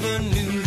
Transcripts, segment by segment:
never knew.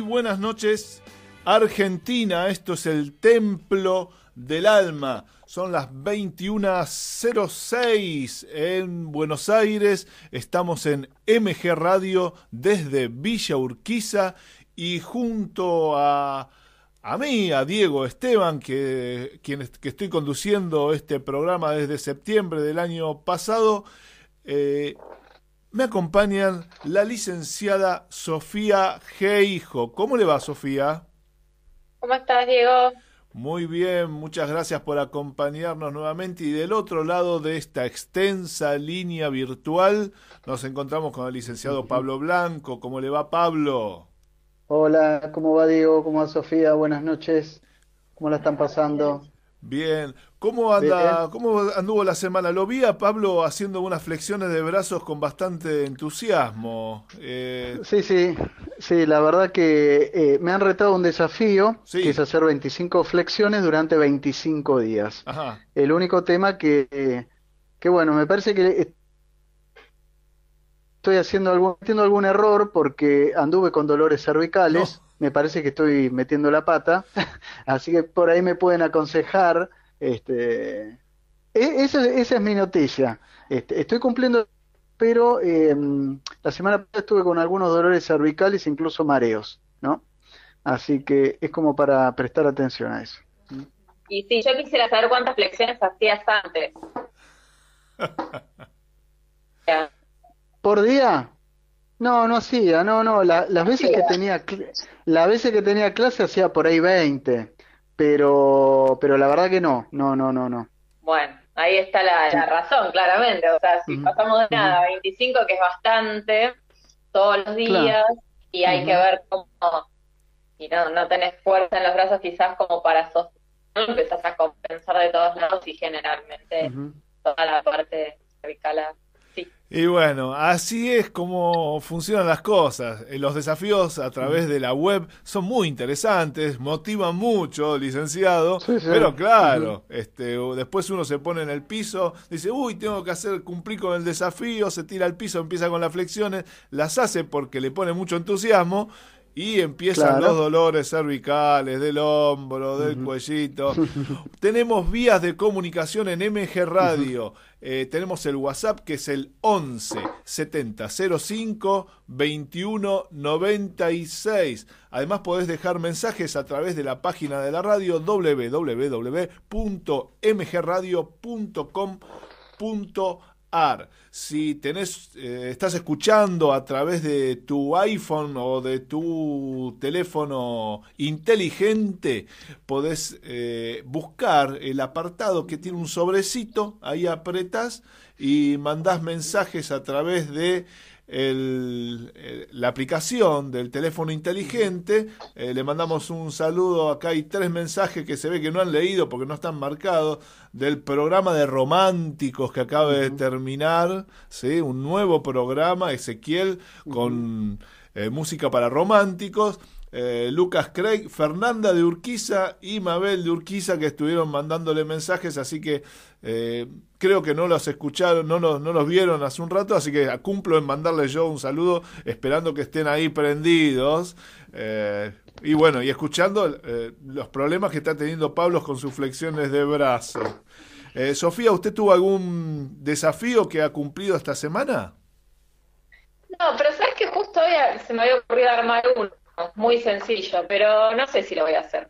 Buenas noches. Argentina, esto es el Templo del Alma. Son las 21.06 en Buenos Aires. Estamos en MG Radio desde Villa Urquiza y junto a, a mí, a Diego Esteban, que, quien, que estoy conduciendo este programa desde septiembre del año pasado, eh, me acompañan la licenciada Sofía Geijo. ¿Cómo le va, Sofía? ¿Cómo estás, Diego? Muy bien, muchas gracias por acompañarnos nuevamente. Y del otro lado de esta extensa línea virtual nos encontramos con el licenciado Pablo Blanco. ¿Cómo le va, Pablo? Hola, ¿cómo va, Diego? ¿Cómo va, Sofía? Buenas noches. ¿Cómo la están pasando? Bien. ¿Cómo anda, cómo anduvo la semana? Lo vi a Pablo haciendo unas flexiones de brazos con bastante entusiasmo. Eh, sí, sí, sí, la verdad que eh, me han retado un desafío, que es hacer 25 flexiones durante 25 días. El único tema que, que, bueno, me parece que estoy haciendo algún, algún error porque anduve con dolores cervicales me parece que estoy metiendo la pata, así que por ahí me pueden aconsejar. Este, e, esa, esa es mi noticia. Este, estoy cumpliendo, pero em, la semana pasada estuve con algunos dolores cervicales, incluso mareos, ¿no? Así que es como para prestar atención a eso. Y sí, yo quisiera saber cuántas flexiones hacías antes. ¿Por día? No, no hacía, no, no, las veces que tenía las veces que tenía clase hacía por ahí 20, pero pero la verdad que no, no, no, no, no. Bueno, ahí está la, razón, claramente, o sea, si pasamos de nada a 25, que es bastante, todos los días, y hay que ver cómo, y no, no tenés fuerza en los brazos quizás como para sostener, empezás a compensar de todos lados y generalmente toda la parte cervical. Y bueno, así es como funcionan las cosas. Eh, los desafíos a través de la web son muy interesantes, motivan mucho, licenciado, pero claro, este, después uno se pone en el piso, dice, uy, tengo que hacer cumplir con el desafío, se tira al piso, empieza con las flexiones, las hace porque le pone mucho entusiasmo y empiezan los dolores cervicales, del hombro, del cuellito. tenemos vías de comunicación en MG Radio. Eh, tenemos el WhatsApp que es el 11 70 05 21 96. Además podés dejar mensajes a través de la página de la radio www.mgradio.com.ar si tenés, eh, estás escuchando a través de tu iPhone o de tu teléfono inteligente, podés eh, buscar el apartado que tiene un sobrecito, ahí apretas y mandás mensajes a través de el, eh, la aplicación del teléfono inteligente. Eh, le mandamos un saludo. Acá hay tres mensajes que se ve que no han leído porque no están marcados. Del programa de románticos que acaba de terminar. ¿sí? Un nuevo programa, Ezequiel, con eh, música para románticos. Lucas Craig, Fernanda de Urquiza y Mabel de Urquiza que estuvieron mandándole mensajes, así que eh, creo que no los escucharon, no los, vieron hace un rato, así que cumplo en mandarles yo un saludo, esperando que estén ahí prendidos. Eh, y bueno, y escuchando eh, los problemas que está teniendo Pablo con sus flexiones de brazo. Sofía, ¿usted tuvo algún desafío que ha cumplido esta semana? No, pero sabes que justo hoy se me había ocurrido armar uno, muy sencillo, pero no sé si lo voy a hacer.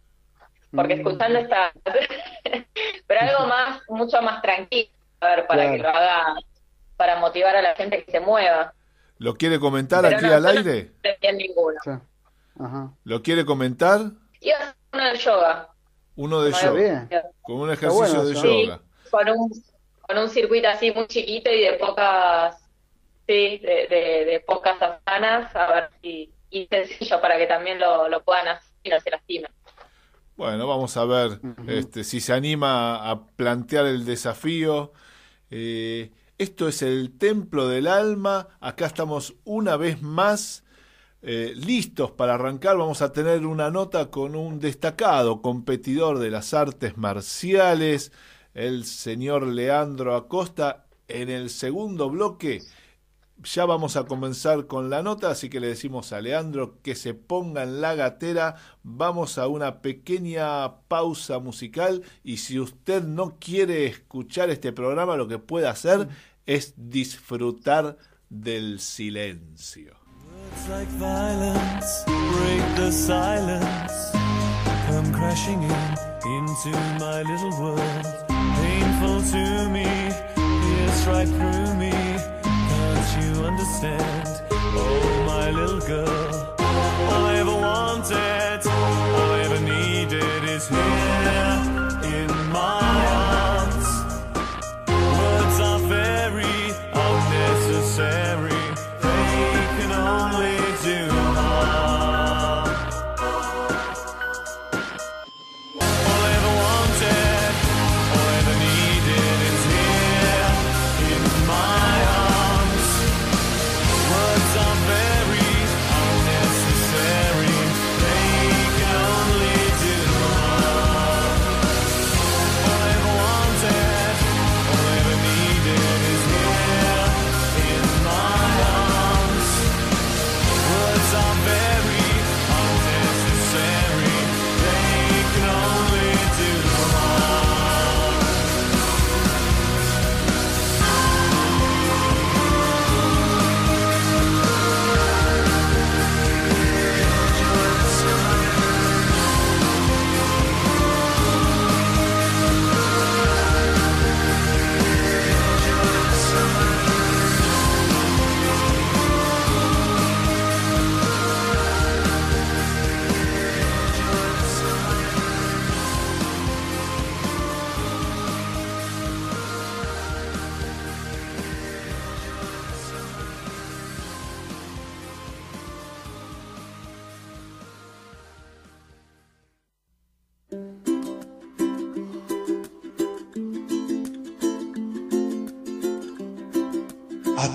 Porque mm. escuchando está pero algo más mucho más tranquilo a ver para que lo haga para motivar a la gente que se mueva. Lo quiere comentar aquí al aire no ninguno. Ajá. lo quiere comentar iba a hacer uno de yoga. Uno de yoga. con un ejercicio de yoga. con un con un circuito así muy chiquito y de pocas sí de, de, pocas semanas a ver si y sencillo para que también lo, lo puedan hacer y no se lastimen bueno, vamos a ver este, si se anima a plantear el desafío. Eh, esto es el templo del alma. Acá estamos una vez más eh, listos para arrancar. Vamos a tener una nota con un destacado competidor de las artes marciales, el señor Leandro Acosta. En el segundo bloque ya vamos a comenzar con la nota, así que le decimos a Leandro que se ponga en la gatera. Vamos a una pequeña pausa musical y si usted no quiere escuchar este programa, lo que puede hacer es disfrutar del silencio. you understand? Oh, my little girl, all I ever wanted, all I ever needed is here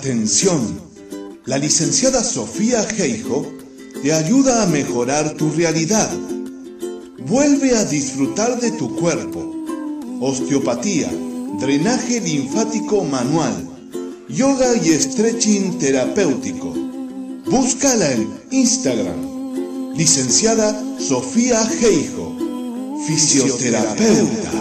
Atención, la licenciada Sofía Geijo te ayuda a mejorar tu realidad. Vuelve a disfrutar de tu cuerpo. Osteopatía, drenaje linfático manual, yoga y stretching terapéutico. Búscala en Instagram. Licenciada Sofía Geijo, fisioterapeuta.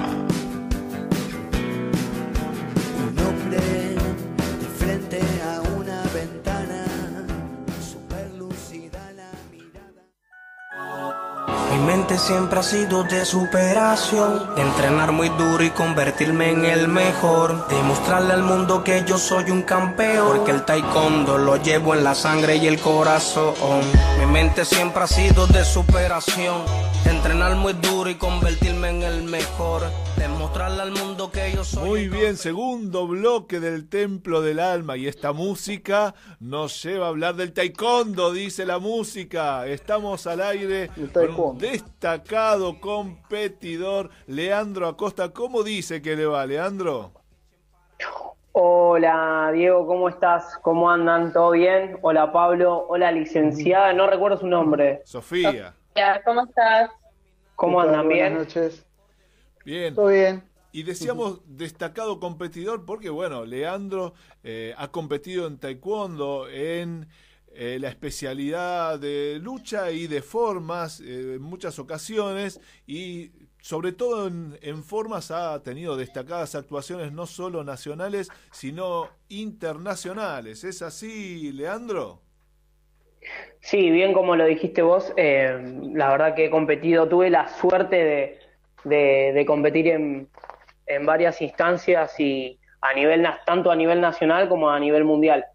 Siempre ha sido de superación, entrenar muy duro y convertirme en el mejor, demostrarle al mundo que yo soy un campeón, porque el taekwondo lo llevo en la sangre y el corazón. Mi mente siempre ha sido de superación, entrenar muy duro y convertirme en el mejor, demostrarle al mundo que yo soy Muy bien, segundo bloque del Templo del Alma y esta música nos lleva a hablar del taekwondo, dice la música. Estamos al aire con destacado competidor Leandro Acosta. ¿Cómo dice que le va, Leandro? Hola Diego, ¿cómo estás? ¿Cómo andan? ¿Todo bien? Hola Pablo, hola licenciada, no recuerdo su nombre. Sofía. ¿Cómo estás? ¿Cómo andan? ¿Bien? Buenas noches. Bien. Todo bien. Y decíamos destacado competidor porque, bueno, Leandro eh, ha competido en taekwondo, en eh, la especialidad de lucha y de formas eh, en muchas ocasiones y sobre todo en, en, formas ha tenido destacadas actuaciones no solo nacionales, sino internacionales. ¿Es así, Leandro? Sí, bien como lo dijiste vos, la verdad que he competido, tuve la suerte de, de competir en, en varias instancias y a nivel tanto a nivel nacional como a nivel mundial.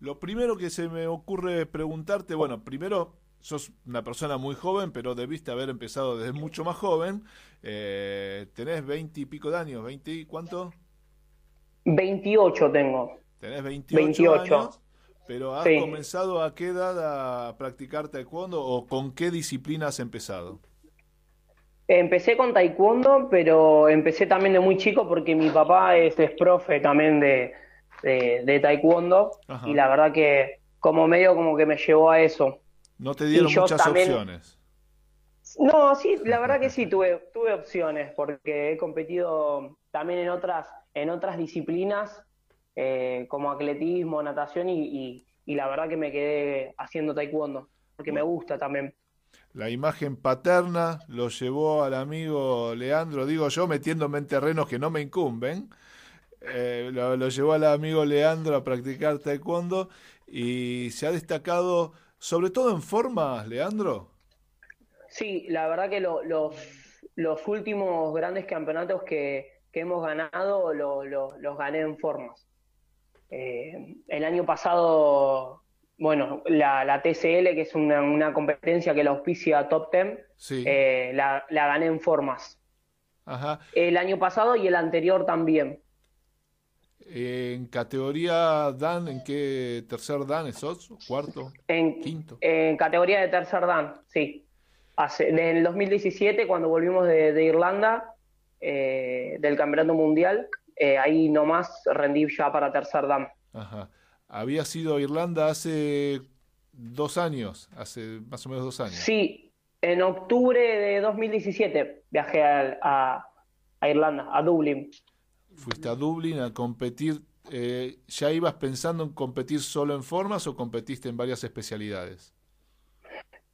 Lo primero que se me ocurre preguntarte, bueno, primero sos una persona muy joven, pero debiste haber empezado desde mucho más joven. Eh, ¿Tenés veinte y pico de años? ¿Veinte y cuánto? 28 tengo. ¿Tenés 28, años? Pero ¿has comenzado a qué edad a practicar taekwondo o con qué disciplina has empezado? Empecé con taekwondo, pero empecé también de muy chico porque mi papá es, profe también de, de, taekwondo y la verdad que como medio como que me llevó a eso. No te dieron muchas opciones. No, sí, la verdad que sí, tuve, tuve opciones porque he competido también en otras, en otras disciplinas eh, como atletismo, natación y, y, la verdad que me quedé haciendo taekwondo porque me gusta también la imagen paterna lo llevó al amigo Leandro, digo yo, metiéndome en terrenos que no me incumben, eh, lo, llevó al amigo Leandro a practicar taekwondo y se ha destacado sobre todo en formas, Leandro. Sí, la verdad que los, últimos grandes campeonatos que, hemos ganado los gané en formas. Eh, el año pasado, bueno, la, TCL, que es una, competencia que la auspicia Top Ten, eh, la, gané en formas. El año pasado y el anterior también. En categoría Dan, ¿en qué tercer Dan sos? ¿Cuarto? En, ¿Quinto? En categoría de tercer Dan, sí. Hace, en el 2017, cuando volvimos de, Irlanda, eh, del Campeonato Mundial, eh, ahí nomás rendí ya para tercer Dan. Ajá. Había sido Irlanda hace dos años, hace más o menos dos años. Sí, en octubre de 2017 viajé a, a Irlanda, a Dublín. Fuiste a Dublín a competir. Eh, ¿Ya ibas pensando en competir solo en formas o competiste en varias especialidades?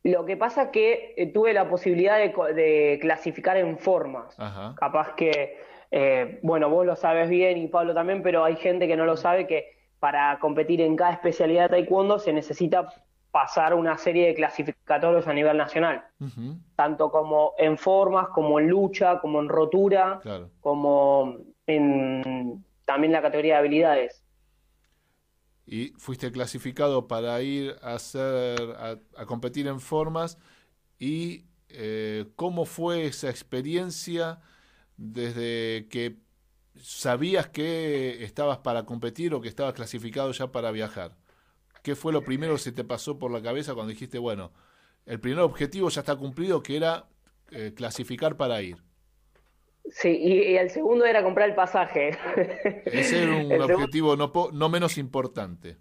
Lo que pasa es que eh, tuve la posibilidad de, clasificar en formas. Capaz que, eh, bueno, vos lo sabes bien y Pablo también, pero hay gente que no lo sabe que para competir en cada especialidad de taekwondo se necesita pasar una serie de clasificatorios a nivel nacional, tanto como en formas, como en lucha, como en rotura, como en también la categoría de habilidades. Y fuiste clasificado para ir a hacer a, competir en formas. Y eh, cómo fue esa experiencia desde que sabías que estabas para competir o que estabas clasificado ya para viajar. ¿Qué fue lo primero que se te pasó por la cabeza cuando dijiste, bueno, el primer objetivo ya está cumplido, que era eh, clasificar para ir? Sí, y, el segundo era comprar el pasaje. Ese era un objetivo no, no menos importante.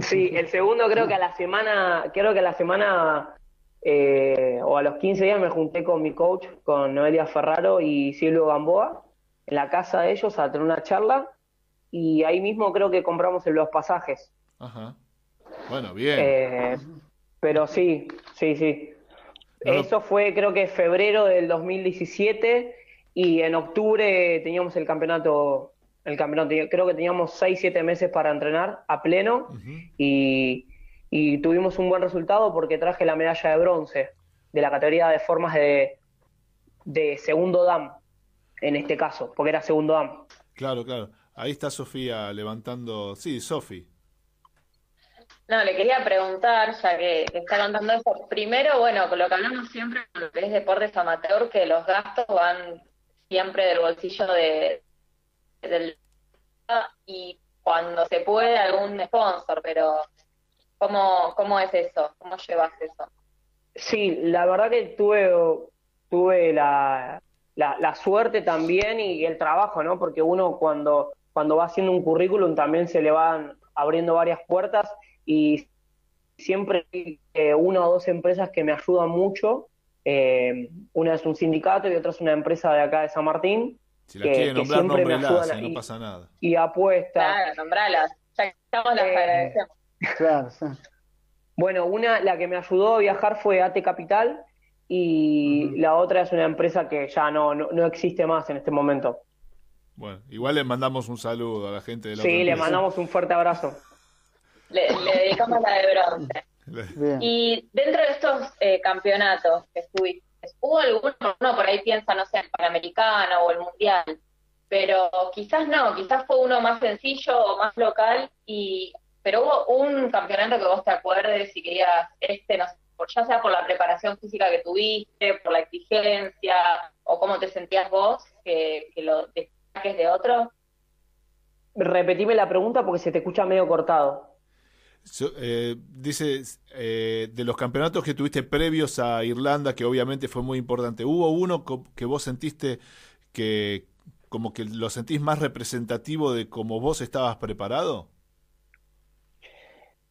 Sí, el segundo creo que a la semana, creo que a la semana eh, o a los 15 días me junté con mi coach, con Noelia Ferraro y Silvio Gamboa, en la casa de ellos a tener una charla y ahí mismo creo que compramos los pasajes. Ajá. Bueno, bien. Eh, pero sí, sí, sí. Eso fue creo que febrero del 2017 y en octubre teníamos el campeonato, el campeonato, creo que teníamos 6, 7 meses para entrenar a pleno y, tuvimos un buen resultado porque traje la medalla de bronce de la categoría de formas de, de segundo DAM, en este caso, porque era segundo DAM. Claro, claro. Ahí está Sofía levantando, sí, Sofi. No, le quería preguntar, ya que, está contando eso. Primero, bueno, con lo que hablamos siempre con lo que es deportes amateur, que los gastos van siempre del bolsillo de del y cuando se puede algún sponsor, pero ¿cómo, cómo es eso? ¿Cómo llevas eso? Sí, la verdad que tuve, tuve la, la, suerte también y el trabajo, ¿no? Porque uno cuando, cuando va haciendo un currículum también se le van abriendo varias puertas y siempre hay eh, una o dos empresas que me ayudan mucho eh, una es un sindicato y otra es una empresa de acá de San Martín. Si la quieren nombrar, nombrelas, y no pasa nada. Y apuesta. Claro, nombralas. Ya estamos las eh, Claro, Bueno, una, la que me ayudó a viajar fue AT Capital y la otra es una empresa que ya no, no, existe más en este momento. Bueno, igual le mandamos un saludo a la gente de la Sí, le mandamos un fuerte abrazo. Le, le dedicamos la de bronce. Y dentro de estos eh, campeonatos que estuviste, ¿hubo alguno, uno por ahí piensa, no sé, el Panamericano o el Mundial, pero quizás no, quizás fue uno más sencillo o más local, y pero hubo un campeonato que vos te acuerdes y querías, este, no sé, ya sea por la preparación física que tuviste, por la exigencia, o cómo te sentías vos, que, que lo destaques de otro. Repetime la pregunta porque se te escucha medio cortado. Eh, dice, eh, de los campeonatos que tuviste previos a Irlanda, que obviamente fue muy importante, ¿hubo uno que vos sentiste que como que lo sentís más representativo de cómo vos estabas preparado?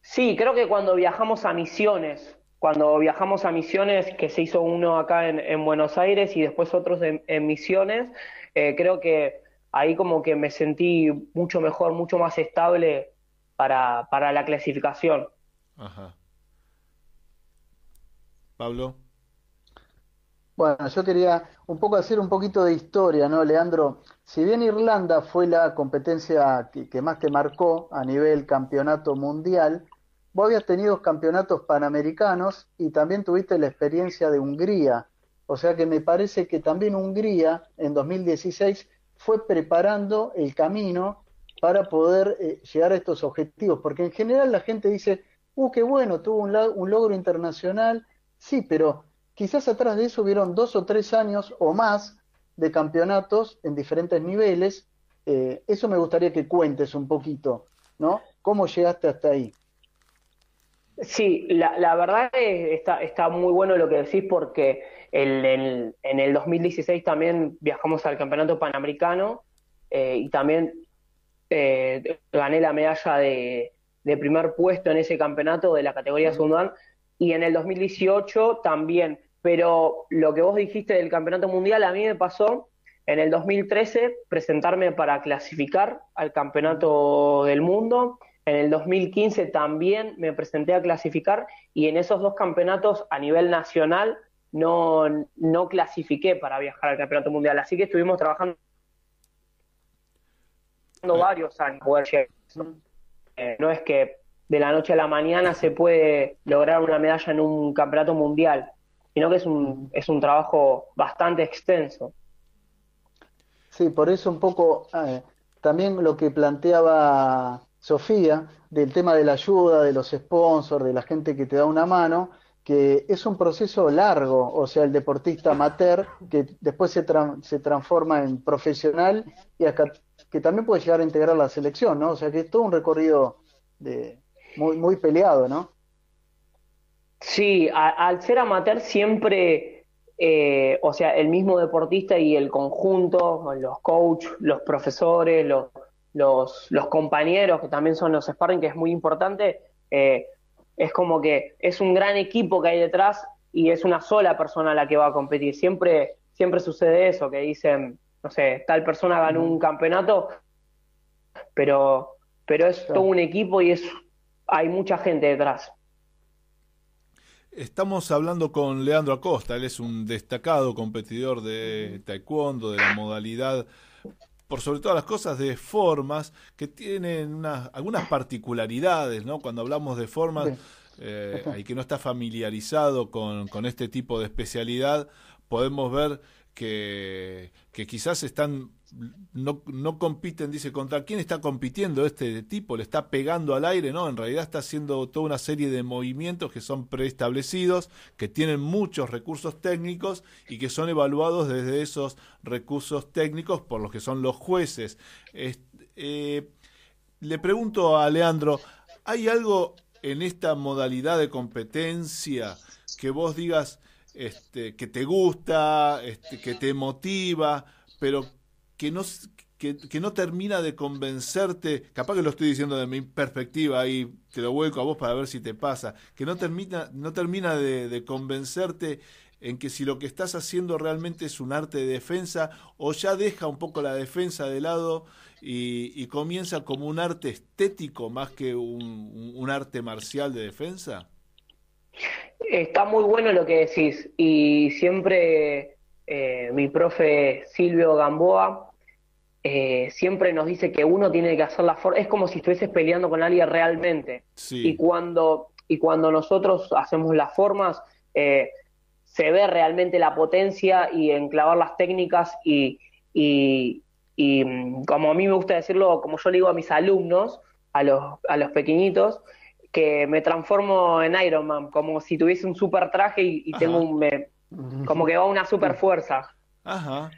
Sí, creo que cuando viajamos a Misiones, cuando viajamos a Misiones, que se hizo uno acá en, Buenos Aires y después otros en, Misiones, eh, creo que ahí como que me sentí mucho mejor, mucho más estable para, para la clasificación. Ajá. Pablo. Bueno, yo quería un poco hacer un poquito de historia, ¿no, Leandro? Si bien Irlanda fue la competencia que, más te marcó a nivel campeonato mundial, vos habías tenido campeonatos panamericanos y también tuviste la experiencia de Hungría. O sea que me parece que también Hungría en 2016 fue preparando el camino para poder eh, llegar a estos objetivos. Porque en general la gente dice, uh, qué bueno, tuvo un, un logro internacional. Sí, pero quizás atrás de eso hubieron dos o tres años o más de campeonatos en diferentes niveles. Eh, eso me gustaría que cuentes un poquito, ¿no? ¿Cómo llegaste hasta ahí? Sí, la, la verdad es, está, está muy bueno lo que decís porque el, en el 2016 también viajamos al Campeonato Panamericano eh, y también eh, gané la medalla de, de, primer puesto en ese campeonato de la categoría Sundan y en el 2018 también. Pero lo que vos dijiste del Campeonato Mundial a mí me pasó en el 2013 presentarme para clasificar al Campeonato del Mundo. En el 2015 también me presenté a clasificar y en esos dos campeonatos a nivel nacional no, no clasifiqué para viajar al Campeonato Mundial. Así que estuvimos trabajando varios años. Eh, no es que de la noche a la mañana se puede lograr una medalla en un campeonato mundial, sino que es un, es un trabajo bastante extenso. Sí, por eso un poco eh, también lo que planteaba Sofía del tema de la ayuda, de los sponsors, de la gente que te da una mano, que es un proceso largo, o sea, el deportista amateur que después se, se transforma en profesional y hasta que también puede llegar a integrar la selección, ¿no? O sea, que es todo un recorrido de, muy, peleado, ¿no? Sí, al ser amateur siempre, eh, o sea, el mismo deportista y el conjunto, los coaches, los profesores, los, los, los, compañeros, que también son los sparring, que es muy importante, eh, es como que es un gran equipo que hay detrás y es una sola persona la que va a competir. Siempre, siempre sucede eso, que dicen, no sé, tal persona ganó un campeonato, pero, pero es todo un equipo y es hay mucha gente detrás. Estamos hablando con Leandro Acosta, él es un destacado competidor de taekwondo, de la modalidad, por sobre todas las cosas, de formas que tienen algunas particularidades, ¿no? Cuando hablamos de formas, eh, y que no está familiarizado con, con este tipo de especialidad, podemos ver que, que quizás están no, compiten, dice, contra quién está compitiendo este tipo, le está pegando al aire, no, en realidad está haciendo toda una serie de movimientos que son preestablecidos, que tienen muchos recursos técnicos y que son evaluados desde esos recursos técnicos por los que son los jueces. Eh, le pregunto a Leandro, ¿hay algo en esta modalidad de competencia que vos digas este, que te gusta, este, que te motiva, pero que no, que, no termina de convencerte, capaz que lo estoy diciendo de mi perspectiva ahí, te lo vuelco a vos para ver si te pasa, que no termina, no termina de, convencerte en que si lo que estás haciendo realmente es un arte de defensa o ya deja un poco la defensa de lado y, comienza como un arte estético más que un, arte marcial de defensa? Está muy bueno lo que decís y siempre eh, mi profe Silvio Gamboa eh, siempre nos dice que uno tiene que hacer la forma, es como si estuvieses peleando con alguien realmente. Y, cuando, y cuando nosotros hacemos las formas, eh, se ve realmente la potencia y enclavar las técnicas y, y, mm, como a mí me gusta decirlo, como yo le digo a mis alumnos, a los, a los pequeñitos, que me transformo en Iron Man, como si tuviese un super traje y, tengo un... Me, como que va una super fuerza. Ajá.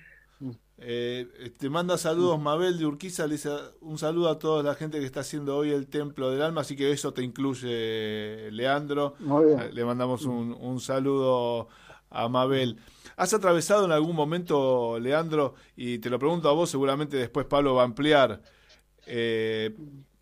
Eh, te manda saludos Mabel de Urquiza, le dice un saludo a toda la gente que está haciendo hoy el Templo del Alma, así que eso te incluye, Leandro. Le mandamos un, saludo a Mabel. ¿Has atravesado en algún momento, Leandro, y te lo pregunto a vos, seguramente después Pablo va a ampliar, eh,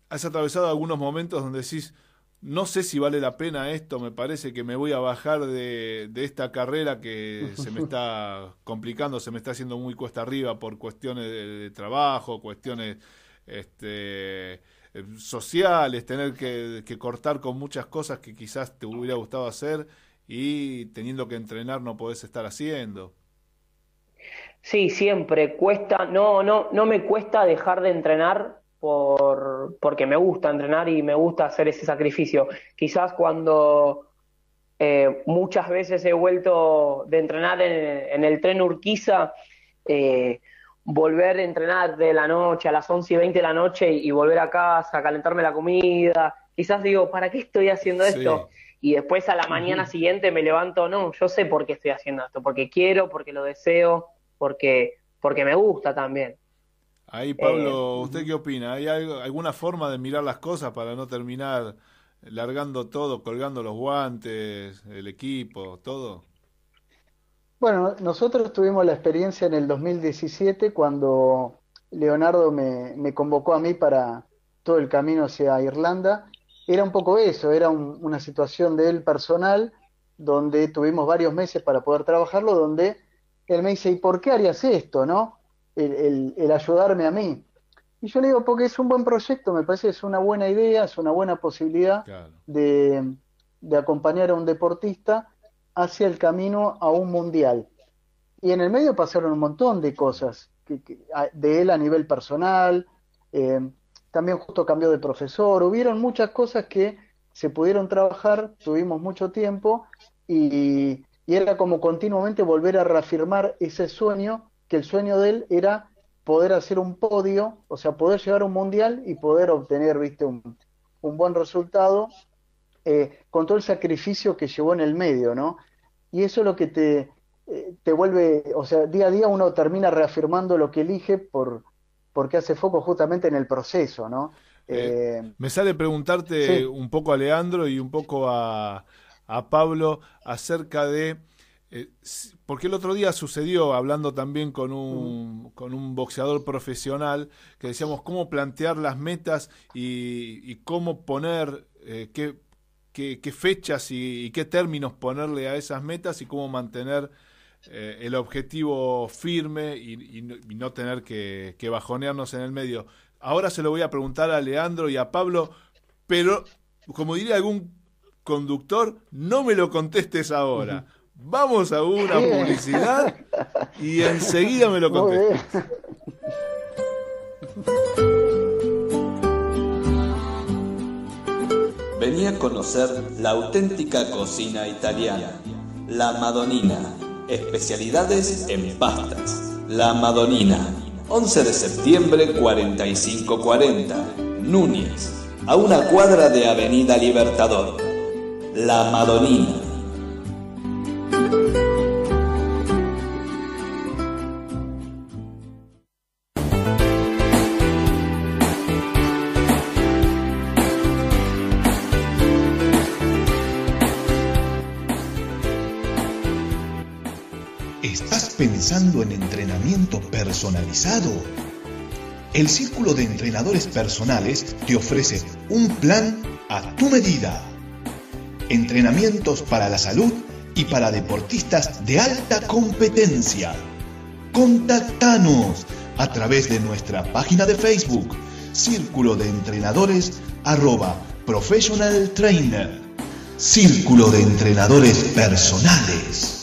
¿has atravesado algunos momentos donde decís, no sé si vale la pena esto, me parece que me voy a bajar de, esta carrera que se me está complicando, se me está haciendo muy cuesta arriba por cuestiones de, trabajo, cuestiones este, sociales, tener que, cortar con muchas cosas que quizás te hubiera gustado hacer y teniendo que entrenar no podés estar haciendo. Sí, siempre cuesta, no, no, no me cuesta dejar de entrenar por, porque me gusta entrenar y me gusta hacer ese sacrificio. Quizás cuando eh, muchas veces he vuelto de entrenar en, el tren Urquiza, eh, volver a entrenar de la noche a las 11 y 20 de la noche y, volver a casa, a calentarme la comida, quizás digo, ¿para qué estoy haciendo esto? Y después a la mañana siguiente me levanto, no, yo sé por qué estoy haciendo esto, porque quiero, porque lo deseo, porque, porque me gusta también. Ahí, Pablo, eh, ¿usted qué opina? ¿Hay alguna forma de mirar las cosas para no terminar largando todo, colgando los guantes, el equipo, todo? Bueno, nosotros tuvimos la experiencia en el 2017 cuando Leonardo me, me convocó a mí para todo el camino hacia Irlanda. Era un poco eso, era una situación de él personal, donde tuvimos varios meses para poder trabajarlo, donde él me dice, ¿y por qué harías esto, no? El, ayudarme a mí. Y yo le digo, porque es un buen proyecto, me parece que es una buena idea, es una buena posibilidad de, acompañar a un deportista hacia el camino a un mundial. Y en el medio pasaron un montón de cosas que, de él a nivel personal, eh, también justo cambió de profesor, hubieron muchas cosas que se pudieron trabajar, tuvimos mucho tiempo y, y era como continuamente volver a reafirmar ese sueño que el sueño de él era poder hacer un podio, o sea, poder llegar a un mundial y poder obtener, viste, un, buen resultado eh, con todo el sacrificio que llevó en el medio, ¿no? Y eso es lo que te, eh, te vuelve, o sea, día a día uno termina reafirmando lo que elige por, porque hace foco justamente en el proceso, ¿no? Eh, me sale preguntarte un poco a Leandro y un poco a, a Pablo acerca de eh, porque el otro día sucedió, hablando también con un, con un boxeador profesional, que decíamos cómo plantear las metas y, cómo poner eh, qué, qué, fechas y, qué términos ponerle a esas metas y cómo mantener eh, el objetivo firme y, no tener que, que, bajonearnos en el medio. Ahora se lo voy a preguntar a Leandro y a Pablo, pero como diría algún conductor, no me lo contestes ahora. Vamos a una publicidad y enseguida me lo contestas. Venía a conocer la auténtica cocina italiana, la Madonina, especialidades en pastas. La Madonina, 11 de septiembre 4540, Núñez, a una cuadra de Avenida Libertador. La Madonina pensando en entrenamiento personalizado? El Círculo de Entrenadores Personales te ofrece un plan a tu medida. Entrenamientos para la salud y para deportistas de alta competencia. Contactanos a través de nuestra página de Facebook, Círculo de Entrenadores arroba Professional Trainer. Círculo de Entrenadores Personales.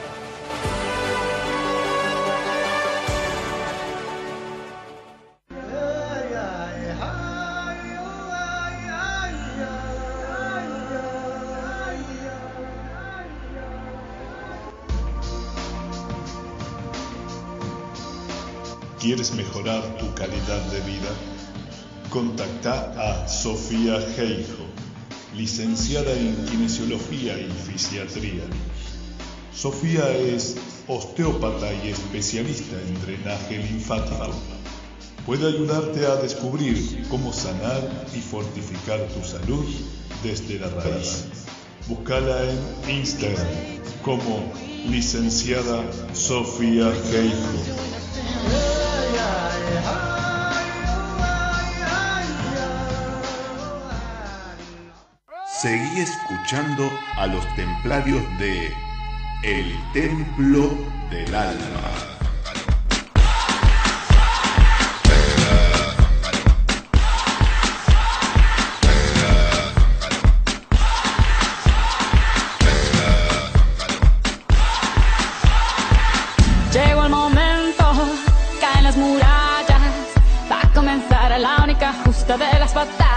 Tu calidad de vida? Contacta a Sofía Geijo, licenciada en Kinesiología y Fisiatría. Sofía es osteópata y especialista en drenaje linfático. puede ayudarte a descubrir cómo sanar y fortificar tu salud desde la raíz. Búscala en Instagram como licenciada Sofía Geijo. Seguí escuchando a los templarios de El Templo del Alma. de las batallas.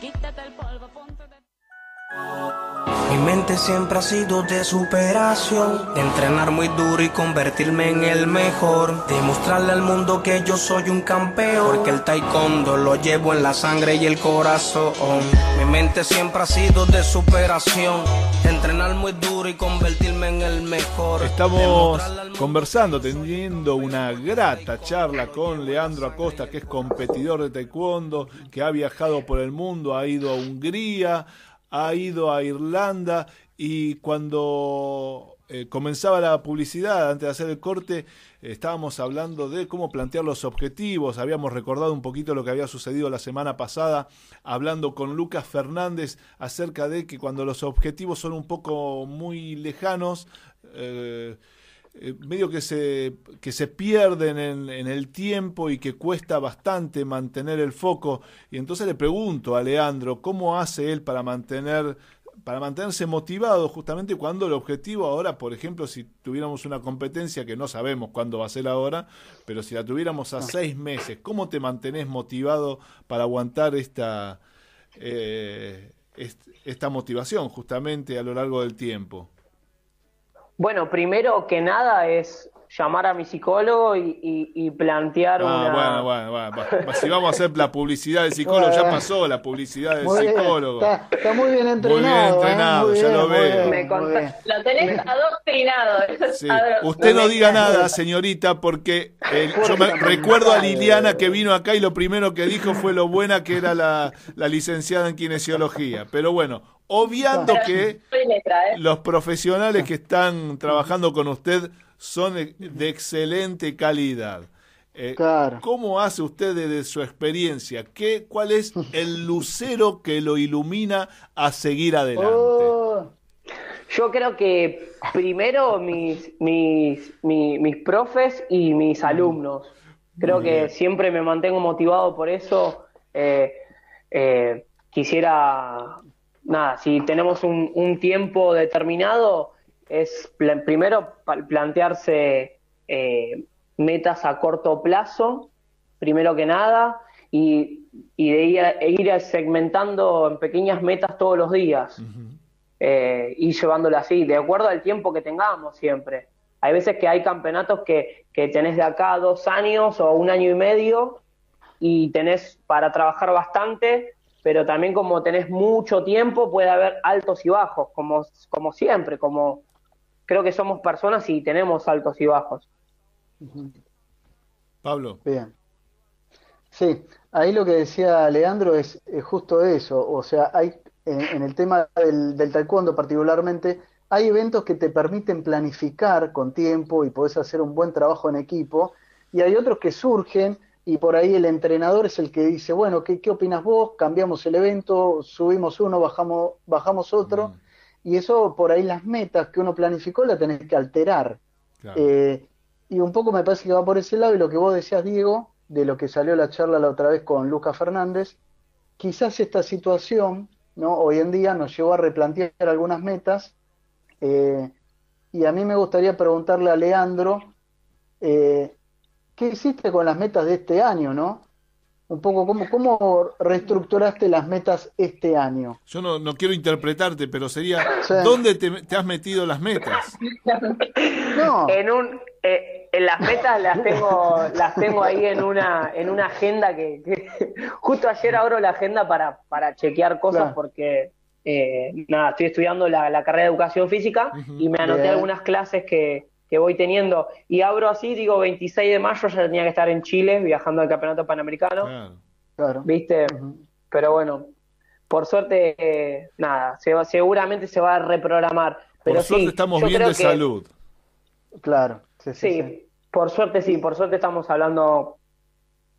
Quítate el polvo, ponte de... Mi mente siempre ha sido de superación, de entrenar muy duro y convertirme en el mejor, demostrarle al mundo que yo soy un campeón, porque el taekwondo lo llevo en la sangre y el corazón. Mi mente siempre ha sido de superación, de entrenar muy duro y convertirme en el mejor. Estamos conversando, teniendo una grata charla con Leandro Acosta, que es competidor de taekwondo, que ha viajado por el mundo, ha ido a Hungría, ha ido a Irlanda y cuando eh, comenzaba la publicidad, antes de hacer el corte, estábamos hablando de cómo plantear los objetivos, habíamos recordado un poquito lo que había sucedido la semana pasada, hablando con Lucas Fernández acerca de que cuando los objetivos son un poco muy lejanos, eh, eh, medio que se, que se pierden en, en, el tiempo y que cuesta bastante mantener el foco. Y entonces le pregunto a Leandro, ¿cómo hace él para mantener para mantenerse motivado justamente cuando el objetivo ahora, por ejemplo, si tuviéramos una competencia que no sabemos cuándo va a ser ahora, pero si la tuviéramos a seis meses, ¿cómo te mantenés motivado para aguantar esta, eh, esta motivación justamente a lo largo del tiempo? Bueno, primero que nada es llamar a mi psicólogo y, plantear ah, una... Bueno, bueno, bueno, Si vamos a hacer la publicidad del psicólogo, ya pasó la publicidad del psicólogo. Está, muy bien entrenado. Muy bien entrenado, ¿eh? ya lo veo. Me lo tenés adoctrinado. Sí. Usted no diga nada, señorita, porque yo me recuerdo a Liliana que vino acá y lo primero que dijo fue lo buena que era la, la licenciada en kinesiología. Pero bueno, obviando que ¿eh? los profesionales que están trabajando con usted son de excelente calidad. Eh, ¿Cómo hace usted desde su experiencia? ¿Qué, ¿Cuál es el lucero que lo ilumina a seguir adelante? Oh. Yo creo que primero mis, mis, mis, profes y mis alumnos. Creo que siempre me mantengo motivado por eso. Eh, eh, quisiera, nada, si tenemos un, un tiempo determinado, es primero plantearse eh, metas a corto plazo, primero que nada, y, de ir, segmentando en pequeñas metas todos los días, eh, y llevándolo así, de acuerdo al tiempo que tengamos siempre. Hay veces que hay campeonatos que, que tenés de acá a dos años o un año y medio y tenés para trabajar bastante, pero también como tenés mucho tiempo puede haber altos y bajos, como, como siempre, como, creo que somos personas y tenemos altos y bajos. Pablo. Bien. Sí, ahí lo que decía Leandro es, justo eso, o sea, hay en, el tema del, del, taekwondo particularmente, hay eventos que te permiten planificar con tiempo y podés hacer un buen trabajo en equipo, y hay otros que surgen y por ahí el entrenador es el que dice, bueno, ¿qué, qué opinas vos? Cambiamos el evento, subimos uno, bajamos, bajamos otro. Mm y eso por ahí las metas que uno planificó la tenés que alterar. Eh, y un poco me parece que va por ese lado y lo que vos decías, Diego, de lo que salió la charla la otra vez con Lucas Fernández, quizás esta situación, ¿no? Hoy en día nos llevó a replantear algunas metas eh, y a mí me gustaría preguntarle a Leandro, eh, ¿qué hiciste con las metas de este año, no? Un poco cómo, cómo reestructuraste las metas este año. Yo no, no quiero interpretarte, pero sería, ¿dónde te, has metido las metas? No. En un, eh, en las metas las tengo, las tengo ahí en una, en una agenda que, justo ayer abro la agenda para, para chequear cosas porque eh, nada, estoy estudiando la, carrera de educación física y me anoté algunas clases que, que voy teniendo. Y abro así, digo, 26 de mayo ya tenía que estar en Chile viajando al Campeonato Panamericano. Claro. Claro. ¿Viste? Pero bueno, por suerte, eh, nada, se va, seguramente se va a reprogramar. Pero Por suerte sí, estamos bien de que- salud. Claro. Sí, sí, Sí, sí. por suerte sí, por suerte estamos hablando,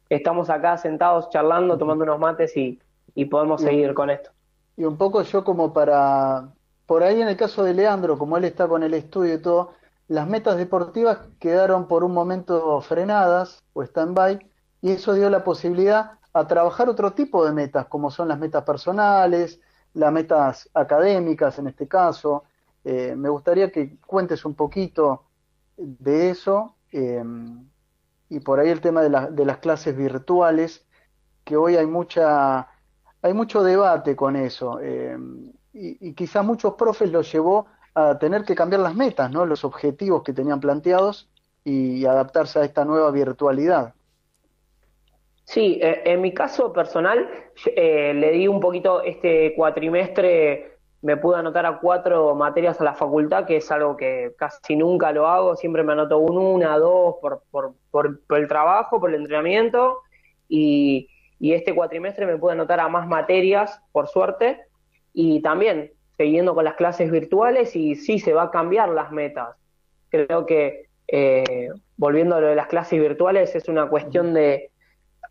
estamos acá sentados charlando, tomando unos mates y, y podemos seguir con esto. Y un poco yo como para, por ahí en el caso de Leandro, como él está con el estudio y todo, las metas deportivas quedaron por un momento frenadas o stand-by y eso dio la posibilidad a trabajar otro tipo de metas, como son las metas personales, las metas académicas en este caso. Eh, me gustaría que cuentes un poquito de eso eh, y por ahí el tema de, la- de las clases virtuales, que hoy hay mucha hay mucho debate con eso eh, y, y quizás muchos profes los llevó a tener que cambiar las metas, ¿no? Los objetivos que tenían planteados y adaptarse a esta nueva virtualidad. Sí, eh, en mi caso personal, eh, le di un poquito este cuatrimestre, me pude anotar a cuatro materias a la facultad, que es algo que casi nunca lo hago, siempre me anoto un, una, dos, por, por, por, por el trabajo, por el entrenamiento, y, y este cuatrimestre me pude anotar a más materias, por suerte, y también siguiendo con las clases virtuales, y sí se va a cambiar las metas. Creo que, eh, volviendo a lo de las clases virtuales, es una cuestión de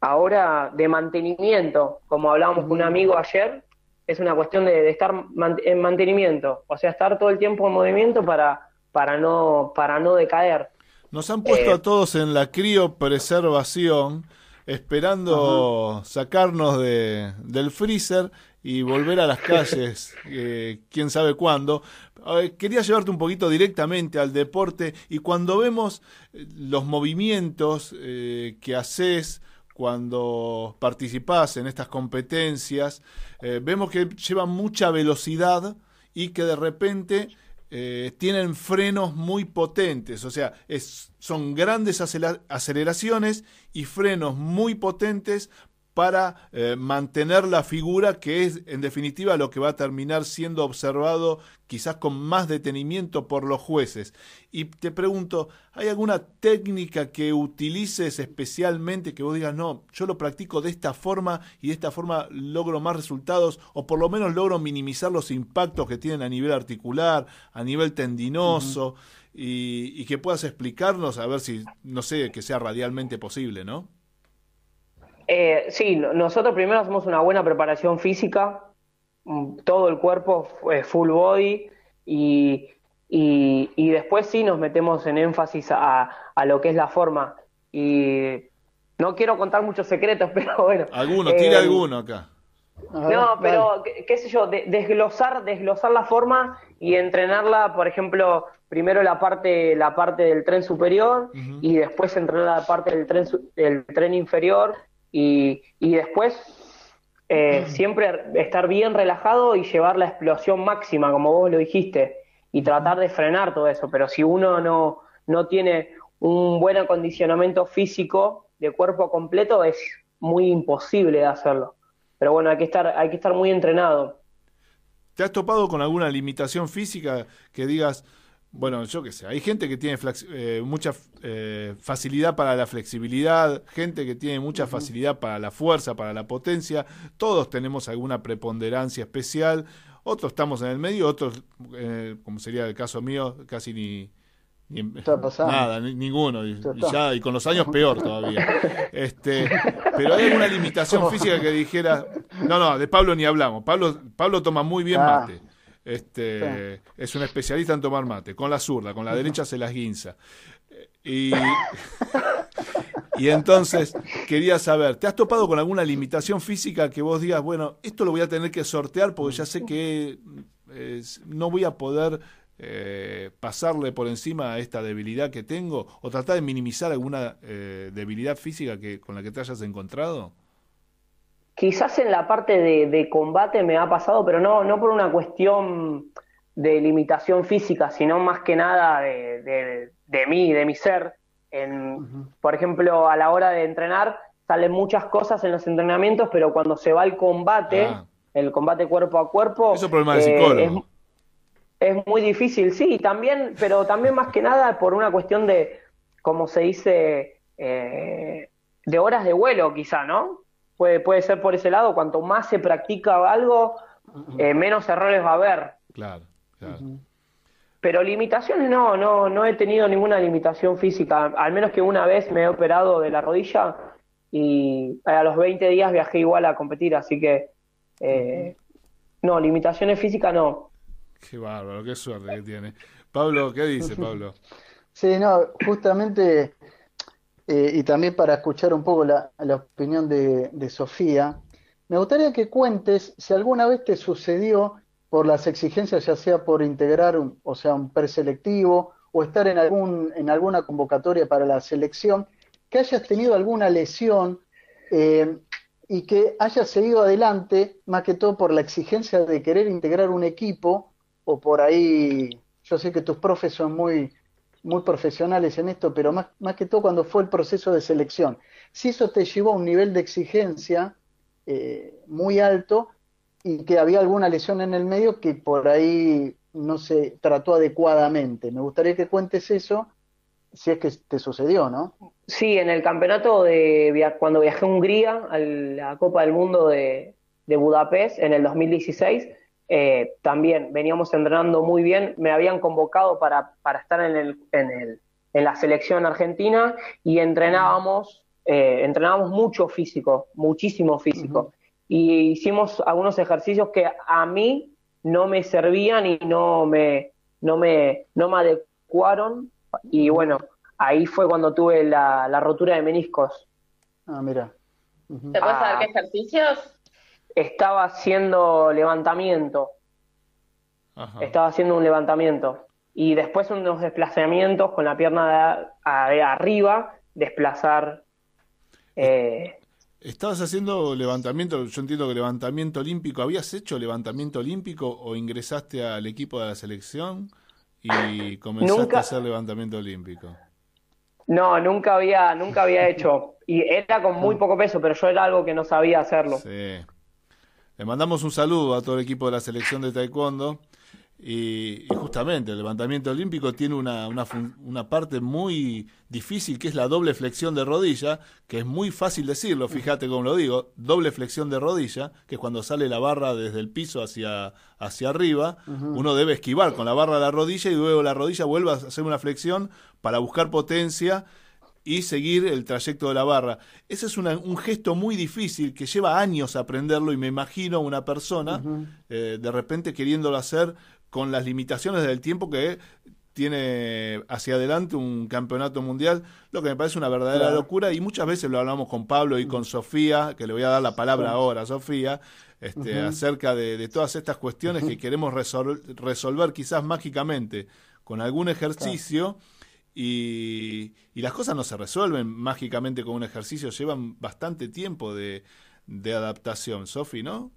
ahora de mantenimiento, como hablábamos con un amigo ayer, es una cuestión de, de estar man- en mantenimiento, o sea, estar todo el tiempo en movimiento para, para, no, para no decaer. Nos han puesto Eh, a todos en la criopreservación, esperando sacarnos de, del freezer y volver a las calles, eh, quién sabe cuándo. Eh, quería llevarte un poquito directamente al deporte y cuando vemos eh, los movimientos eh, que haces cuando participás en estas competencias, vemos que llevan mucha velocidad y que de repente eh, tienen frenos muy potentes, o sea, es, son grandes aceleraciones y frenos muy potentes para eh, mantener la figura que es en definitiva lo que va a terminar siendo observado quizás con más detenimiento por los jueces. Y te pregunto, ¿hay alguna técnica que utilices especialmente que vos digas, no, yo lo practico de esta forma y de esta forma logro más resultados o por lo menos logro minimizar los impactos que tienen a nivel articular, a nivel tendinoso y, y que puedas explicarnos a ver si, no sé, que sea radialmente posible, ¿no? Eh, sí, no- nosotros primero hacemos una buena preparación física, mm, todo el cuerpo, eh, full body, y, y, y después sí nos metemos en énfasis a, a lo que es la forma. Y no quiero contar muchos secretos, pero bueno. Alguno, eh, tira alguno acá. Ver, No, pero qué, qué sé yo, de- desglosar, desglosar la forma y entrenarla, por ejemplo, primero la parte, la parte del tren superior y después entrenar la parte del tren, del tren inferior y, y después eh, siempre estar bien relajado y llevar la explosión máxima, como vos lo dijiste, y tratar de frenar todo eso. Pero si uno no, no tiene un buen acondicionamiento físico de cuerpo completo, es muy imposible de hacerlo. Pero bueno, hay que estar, hay que estar muy entrenado. ¿Te has topado con alguna limitación física que digas, bueno, yo qué sé, hay gente que tiene eh, mucha eh, facilidad para la flexibilidad, gente que tiene mucha facilidad para la fuerza, para la potencia, todos tenemos alguna preponderancia especial, otros estamos en el medio, otros, eh, como sería el caso mío, casi ni... ni- nada, ni- ninguno, y, ya, y con los años peor todavía. Este, pero hay alguna limitación física que dijera, no, no, de Pablo ni hablamos. Pablo, Pablo toma muy bien Ah. mate. Este, es un especialista en tomar mate, con la zurda, con la derecha se las guinza. Y, y entonces quería saber, ¿te has topado con alguna limitación física que vos digas, bueno, esto lo voy a tener que sortear porque ya sé que no voy a poder eh, pasarle por encima a esta debilidad que tengo o tratar de minimizar alguna eh, debilidad física que con la que te hayas encontrado? Quizás en la parte de, de combate me ha pasado, pero no, no por una cuestión de limitación física, sino más que nada de, de, de mí, de mi ser. En, Por ejemplo, a la hora de entrenar salen muchas cosas en los entrenamientos, pero cuando se va al combate, Ah. el combate cuerpo a cuerpo, Eso es problema de eh, psicólogo. es- Es muy difícil, sí, también, pero también más que nada por una cuestión de, como se dice, eh, de horas de vuelo, quizá, ¿no? Puede, puede ser por ese lado, cuanto más se practica algo, eh, menos errores va a haber. Claro, claro. Pero limitaciones no, no, no he tenido ninguna limitación física, al menos que una vez me he operado de la rodilla y a los 20 días viajé igual a competir, así que eh, no, limitaciones físicas no. Qué bárbaro, qué suerte que tiene. Pablo, ¿qué dice Pablo? Sí, no, justamente, eh, y también para escuchar un poco la, opinión de, de Sofía, me gustaría que cuentes si alguna vez te sucedió por las exigencias, ya sea por integrar, un, o sea, un preselectivo o estar en algún, en alguna convocatoria para la selección, que hayas tenido alguna lesión eh, y que hayas seguido adelante, más que todo por la exigencia de querer integrar un equipo, o por ahí, yo sé que tus profes son muy, muy profesionales en esto, pero más, más que todo cuando fue el proceso de selección. Si eso te llevó a un nivel de exigencia eh, muy alto y que había alguna lesión en el medio que por ahí no se trató adecuadamente. Me gustaría que cuentes eso, si es que te sucedió, ¿no? Sí, en el campeonato de cuando viajé a Hungría, a la Copa del Mundo de Budapest en el 2016, eh, también veníamos entrenando muy bien. Me habían convocado para, para estar en, el, en, el, en la selección argentina y entrenábamos, eh, entrenábamos mucho físico, muchísimo físico. Y hicimos algunos ejercicios que a mí no me servían y no me, no me, no me adecuaron. Y bueno, ahí fue cuando tuve la, la rotura de meniscos. Ah, mira. ¿Te puedes saber Ah. qué ejercicios? Estaba haciendo levantamiento, Ajá. estaba haciendo un levantamiento. Y después unos desplazamientos con la pierna de, a- de arriba, desplazar. eh, Estabas haciendo levantamiento, yo entiendo que levantamiento olímpico. ¿Habías hecho levantamiento olímpico o ingresaste al equipo de la selección y comenzaste Nunca. a hacer levantamiento olímpico? no, nunca había, nunca había hecho. Y era con muy poco peso, pero yo era algo que no sabía hacerlo. Sí. Le mandamos un saludo a todo el equipo de la selección de taekwondo. Y, y justamente el levantamiento olímpico tiene una, una parte muy difícil que es la doble flexión de rodilla, que es muy fácil decirlo, fíjate cómo lo digo, doble flexión de rodilla, que es cuando sale la barra desde el piso hacia, hacia arriba, uno debe esquivar con la barra de la rodilla y luego la rodilla vuelve a hacer una flexión para buscar potencia y seguir el trayecto de la barra. Ese es una- un gesto muy difícil que lleva años aprenderlo y me imagino una persona eh, de repente queriéndolo hacer con las limitaciones del tiempo que tiene hacia adelante un campeonato mundial, lo que me parece una verdadera Claro. locura y muchas veces lo hablamos con Pablo y con Sofía, que le voy a dar la palabra ahora a Sofía, este, acerca de, de todas estas cuestiones que queremos resol- resolver quizás mágicamente con algún ejercicio y, y las cosas no se resuelven mágicamente con un ejercicio, llevan bastante tiempo de, de adaptación, Sofi, ¿no?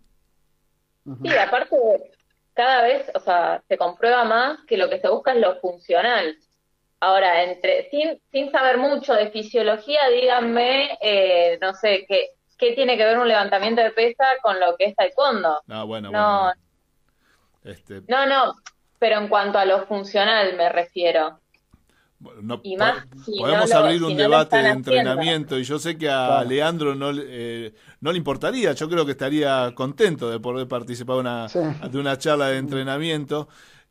Sí, aparte, cada vez, o sea, se comprueba más que lo que se busca es lo funcional. Ahora, entre, sin, sin saber mucho de fisiología, díganme, eh, no sé, ¿qué, qué tiene que ver un levantamiento de pesa con lo que es taekwondo? Ah, bueno, No. bueno. Este, No, no, pero en cuanto a lo funcional me refiero. Bueno, no- Y más po- si podemos no lo- abrir un si no lo debate de haciendo. entrenamiento y yo sé que a Claro. Leandro no, le- eh, no le importaría, yo creo que estaría contento de poder participar una, Sí. de una charla de entrenamiento,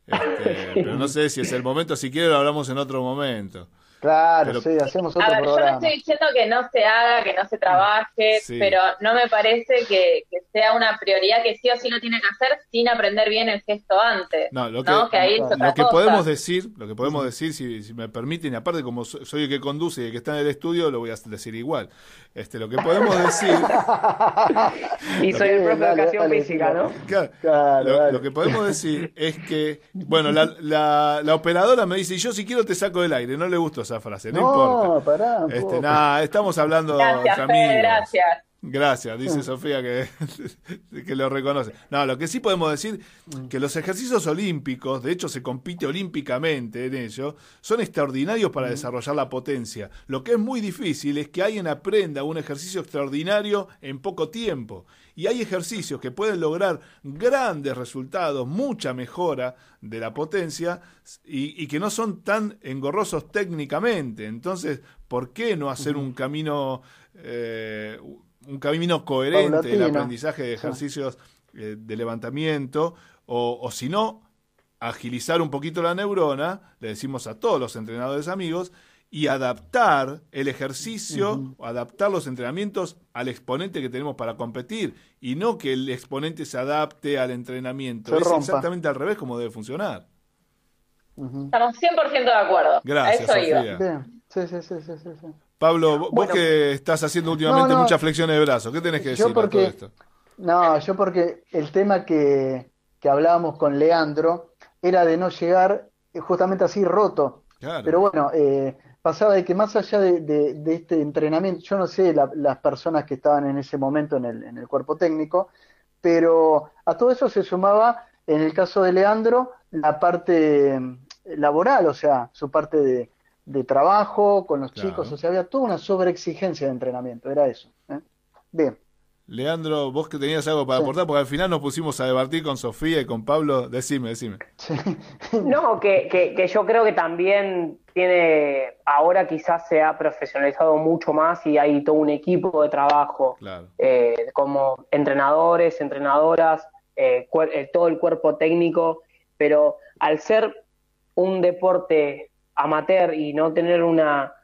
este, pero no sé si es el momento, si quiere lo hablamos en otro momento. Claro, Pero- sí, hacemos A otro ver, yo no programa. estoy diciendo que no se haga, que no se trabaje, Sí. pero no me parece que, que sea una prioridad que sí o sí lo tiene que hacer sin aprender bien el gesto antes. No, lo que, ¿no? Que ahí otra lo que podemos decir, lo que podemos decir, si, si me permiten, y aparte como so- soy el que conduce y el que está en el estudio, lo voy a decir igual. Este, lo que podemos decir, Y soy el profe de educación dale, física, ¿no? Claro, Claro, lo que podemos decir es que, bueno, la, la, la operadora me dice, yo si quiero te saco del aire, no le gustó esa frase, no, No, importa. pará Este, nada, estamos hablando Gracias, entre Fede, amigos. gracias. Gracias, dice Sofía que, que lo reconoce. No, lo que sí podemos decir que los ejercicios olímpicos, de hecho se compite olímpicamente en ello, son extraordinarios para desarrollar la potencia. Lo que es muy difícil es que alguien aprenda un ejercicio extraordinario en poco tiempo. Y hay ejercicios que pueden lograr grandes resultados, mucha mejora de la potencia y, y que no son tan engorrosos técnicamente. Entonces, ¿por qué no hacer un camino... Eh, un camino coherente el Paulatino. aprendizaje de ejercicios eh, de levantamiento, o, o si no, agilizar un poquito la neurona, le decimos a todos los entrenadores amigos, y adaptar el ejercicio, adaptar los entrenamientos al exponente que tenemos para competir, y no que el exponente se adapte al entrenamiento. Se es rompa. exactamente al revés como debe funcionar. Ujú. Estamos 100% de acuerdo. Gracias, a eso iba. Bien, sí, sí, sí, sí. Pablo, vos Bueno. que estás haciendo últimamente No, no. muchas flexiones de brazos, ¿qué tenés que decir a todo esto? No, yo porque el tema que, que hablábamos con Leandro era de no llegar eh, justamente así roto. Claro. Pero bueno, eh, pasaba de que más allá de, de- de este entrenamiento, yo no sé la- las personas que estaban en ese momento en el, en el cuerpo técnico, pero a todo eso se sumaba, en el caso de Leandro, la parte eh, laboral, o sea, su parte de, de trabajo con los Claro. chicos, o sea, había toda una sobreexigencia de entrenamiento, era eso. ¿eh? Bien. Leandro, vos que tenías algo para Sí. aportar, porque al final nos pusimos a debatir con Sofía y con Pablo. Decime, decime. Sí. No, que, que, que yo creo que también tiene, ahora quizás se ha profesionalizado mucho más y hay todo un equipo de trabajo, Claro. eh, como entrenadores, entrenadoras, eh, cuer- eh, todo el cuerpo técnico, pero al ser un deporte amateur y no tener una,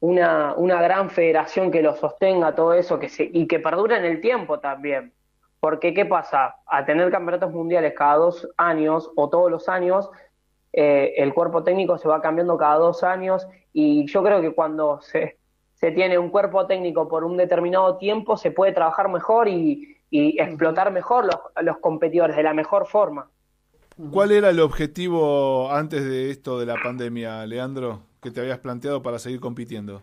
una, una gran federación que lo sostenga, todo eso, que se, y que perdure en el tiempo también. Porque, ¿qué pasa? A tener campeonatos mundiales cada dos años o todos los años, eh, el cuerpo técnico se va cambiando cada dos años y yo creo que cuando se, se tiene un cuerpo técnico por un determinado tiempo se puede trabajar mejor y, y explotar mejor los, los competidores de la mejor forma. ¿Cuál era el objetivo antes de esto de la pandemia, Leandro, que te habías planteado para seguir compitiendo?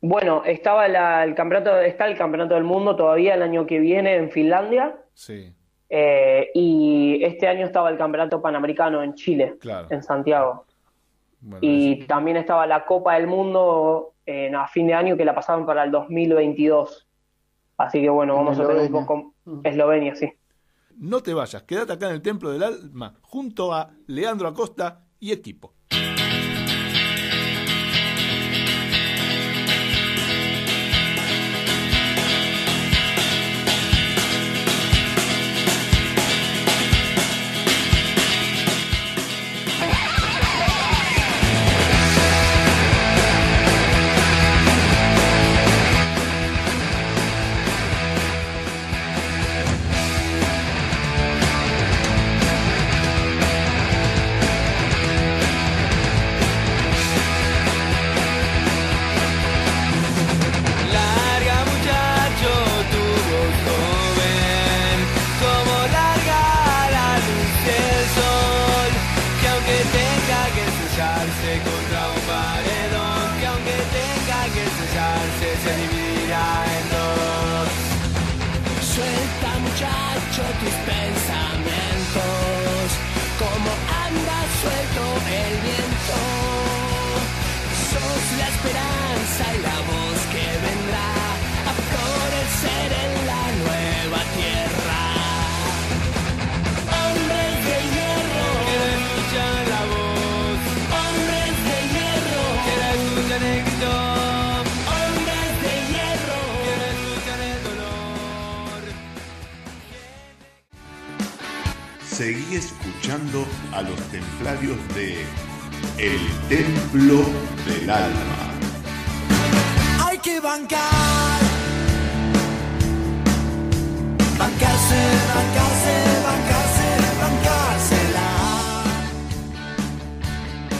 Bueno, estaba la- el campeonato, está el campeonato del mundo todavía el año que viene en Finlandia Sí, eh, y este año estaba el campeonato panamericano en Chile, claro. en Santiago. Bueno, Y también estaba la Copa del Mundo en- a fin de año que la pasaban para el 2022. Así que bueno, En vamos a tener un poco. Eslovenia, sí. No te vayas, quédate acá en el Templo del Alma junto a Leandro Acosta y equipo. Muchacho tus pensamientos, como anda suelto el viento. Sos la esperanza y la voz Seguí escuchando a los templarios de El Templo del Alma. Hay que bancar. Bancarse, bancarse, bancarse, bancársela.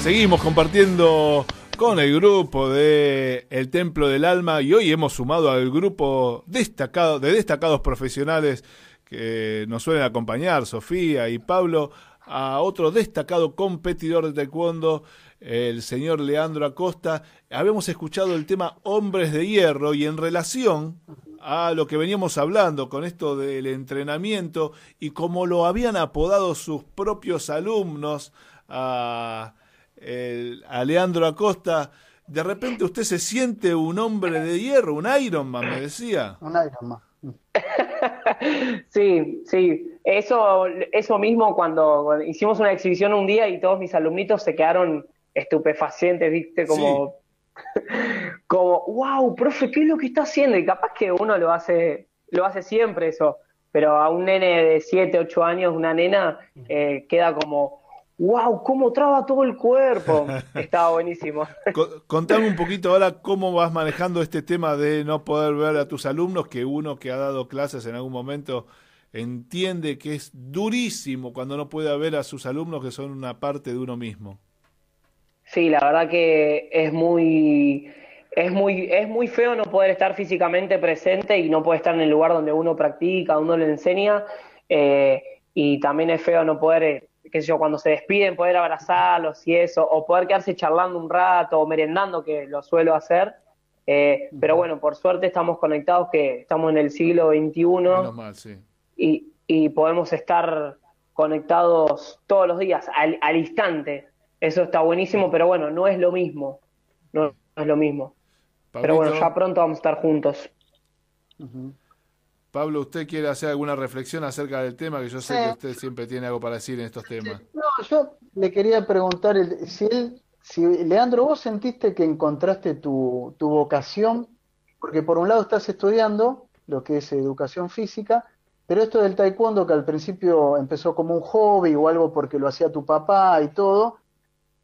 Seguimos compartiendo con el grupo de El Templo del Alma y hoy hemos sumado al grupo destacado, de destacados profesionales que nos suelen acompañar, Sofía y Pablo, a otro destacado competidor de taekwondo, el señor Leandro Acosta. Habíamos escuchado el tema Hombres de Hierro y en relación a lo que veníamos hablando con esto del entrenamiento y como lo habían apodado sus propios alumnos a, el- a Leandro Acosta, de repente usted se siente un hombre de hierro, un Ironman, me decía. Un Iron Man. Sí, sí. Eso, eso mismo cuando, cuando hicimos una exhibición un día y todos mis alumnitos se quedaron estupefacientes, ¿viste? Como, como, wow, profe, ¿qué es lo que está haciendo? Y capaz que uno lo hace, lo hace siempre eso, pero a un nene de 7, 8 años, una nena, eh, queda como, wow, cómo traba todo el cuerpo. Estaba buenísimo. Co- Contame un poquito ahora cómo vas manejando este tema de no poder ver a tus alumnos, que uno que ha dado clases en algún momento entiende que es durísimo cuando no puede ver a sus alumnos que son una parte de uno mismo. Sí, la verdad que es muy, es muy, es muy feo no poder estar físicamente presente y no poder estar en el lugar donde uno practica, uno le enseña, eh, y también es feo no poder, eh, qué sé yo, cuando se despiden, poder abrazarlos y eso, o poder quedarse charlando un rato o merendando, que lo suelo hacer. Eh, pero bueno, por suerte estamos conectados, que estamos en el siglo XXI mal, sí. y, y podemos estar conectados todos los días, al, al instante. Eso está buenísimo, pero bueno, no es lo mismo. No, no es lo mismo. Pero bueno, ya pronto vamos a estar juntos. Pablo, ¿usted quiere hacer alguna reflexión acerca del tema? Que yo sé que usted siempre tiene algo para decir en estos temas. No, yo le quería preguntar si él, si Leandro, vos sentiste que encontraste tu, tu vocación, porque por un lado estás estudiando lo que es educación física, pero esto del taekwondo que al principio empezó como un hobby o algo porque lo hacía tu papá y todo,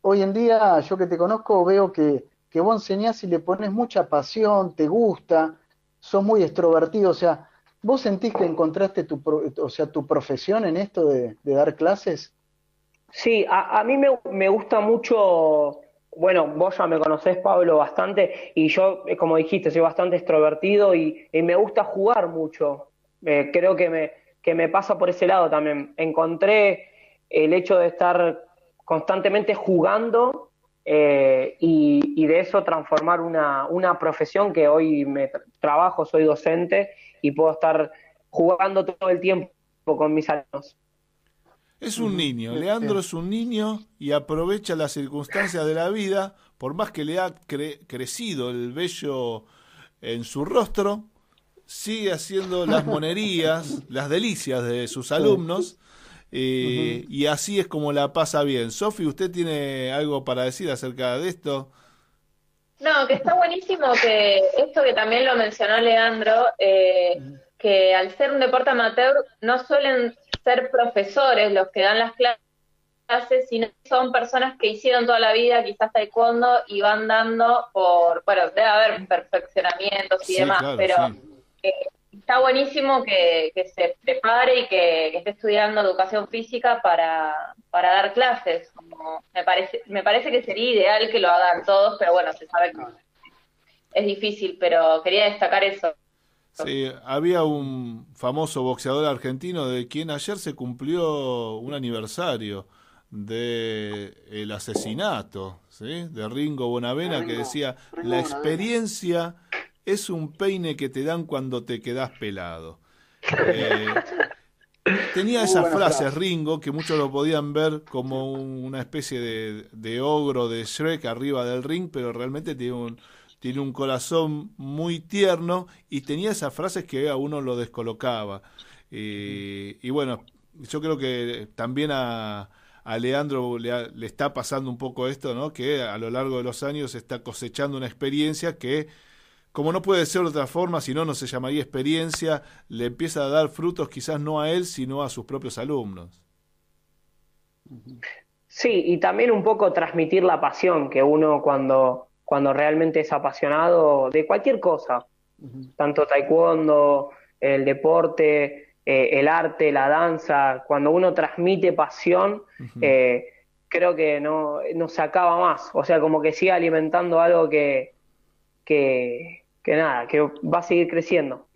hoy en día yo que te conozco veo que, que vos enseñás y le pones mucha pasión, te gusta, sos muy extrovertido, o sea, ¿vos sentís que encontraste tu, o sea, tu profesión en esto de, dar clases? Sí, a, a mí me, gusta mucho, bueno, vos ya me conocés, Pablo, bastante, y yo, eh, como dijiste, soy bastante extrovertido y, me gusta jugar mucho. Eh, creo que me, que me pasa por ese lado también. Encontré el hecho de estar constantemente jugando eh, y, de eso transformar una, una profesión que hoy me tra- trabajo, soy docente y puedo estar jugando todo el tiempo con mis alumnos. Es un niño, Leandro es un niño y aprovecha las circunstancias de la vida, por más que le ha cre- crecido el vello en su rostro, sigue haciendo las monerías, las delicias de sus alumnos, eh, y así es como la pasa bien. Sofi, ¿usted tiene algo para decir acerca de esto? No, que está buenísimo que esto que también lo mencionó Leandro, eh, que al ser un deporte amateur no suelen ser profesores los que dan las clases, sino que son personas que hicieron toda la vida quizás taekwondo y van dando por, bueno, debe haber perfeccionamientos y Sí, demás, claro, pero sí. eh, está buenísimo que, que se prepare y que, que esté estudiando educación física para, para dar clases. Como me parece, me parece que sería ideal que lo hagan todos, pero bueno, se sabe que es difícil, pero quería destacar eso. Sí, había un famoso boxeador argentino de quien ayer se cumplió un aniversario de el asesinato, ¿sí? De Ringo Bonavena que decía, la experiencia es un peine que te dan cuando te quedas pelado. Eh, tenía esas frases frase. Ringo que muchos lo podían ver como un- una especie de, de ogro de Shrek arriba del ring, pero realmente tiene un, tiene un corazón muy tierno y tenía esas frases que a uno lo descolocaba. Eh, y bueno, yo creo que también a, a Leandro le, le está pasando un poco esto, ¿no? Que a lo largo de los años está cosechando una experiencia que, como no puede ser de otra forma, si no, no se llamaría experiencia, le empieza a dar frutos quizás no a él, sino a sus propios alumnos. Sí, y también un poco transmitir la pasión que uno cuando, cuando realmente es apasionado de cualquier cosa, tanto taekwondo, el deporte, eh, el arte, la danza, cuando uno transmite pasión, eh, creo que no, no se acaba más, o sea, como que sigue alimentando algo que, que, nada, que va a seguir creciendo.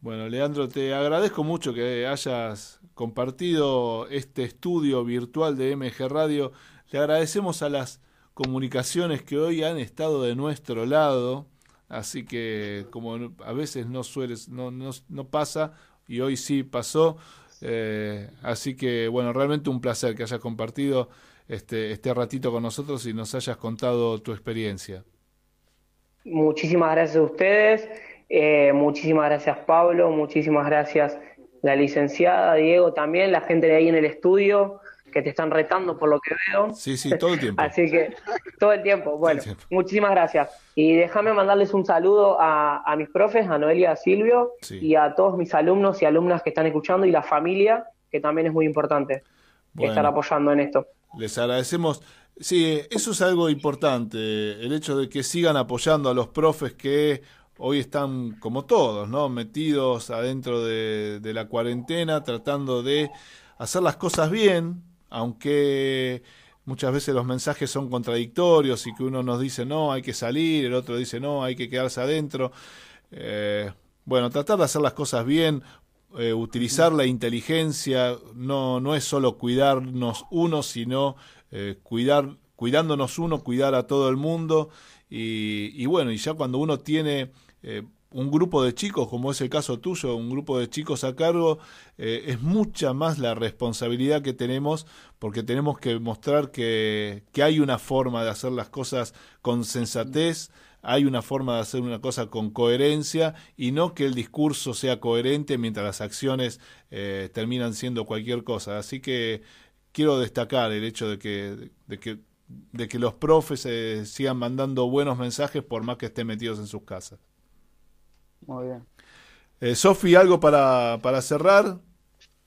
Bueno, Leandro, te agradezco mucho que hayas compartido este estudio virtual de MG Radio. Le agradecemos a las comunicaciones que hoy han estado de nuestro lado, así que como a veces no suele, no, no, no pasa, y hoy sí pasó, eh, así que bueno, realmente un placer que hayas compartido este, este ratito con nosotros y nos hayas contado tu experiencia. Muchísimas gracias a ustedes, eh, muchísimas gracias Pablo, muchísimas gracias la licenciada, Diego también, la gente de ahí en el estudio que te están retando por lo que veo. Sí, sí, todo el tiempo. Así que todo el tiempo. Bueno, el tiempo. muchísimas gracias. Y déjame mandarles un saludo a, a mis profes, a Noelia, a Silvio Sí. y a todos mis alumnos y alumnas que están escuchando y la familia, que también es muy importante Bueno. estar apoyando en esto. Les agradecemos. Sí, eso es algo importante, el hecho de que sigan apoyando a los profes que hoy están, como todos, ¿no? Metidos adentro de, de la cuarentena, tratando de hacer las cosas bien, aunque muchas veces los mensajes son contradictorios y que uno nos dice no, hay que salir, el otro dice no, hay que quedarse adentro. Eh, bueno, tratar de hacer las cosas bien, eh, utilizar la inteligencia no, no es solo cuidarnos uno, sino eh, cuidar, cuidándonos uno, cuidar a todo el mundo. Y, y bueno, y ya cuando uno tiene eh, un grupo de chicos, como es el caso tuyo, un grupo de chicos a cargo, eh, es mucha más la responsabilidad que tenemos porque tenemos que mostrar que, que hay una forma de hacer las cosas con sensatez, hay una forma de hacer una cosa con coherencia y no que el discurso sea coherente mientras las acciones eh, terminan siendo cualquier cosa. Así que quiero destacar el hecho de que, de que, de que los profes eh, sigan mandando buenos mensajes por más que estén metidos en sus casas. Muy bien. Eh, Sofi, ¿algo para, para cerrar?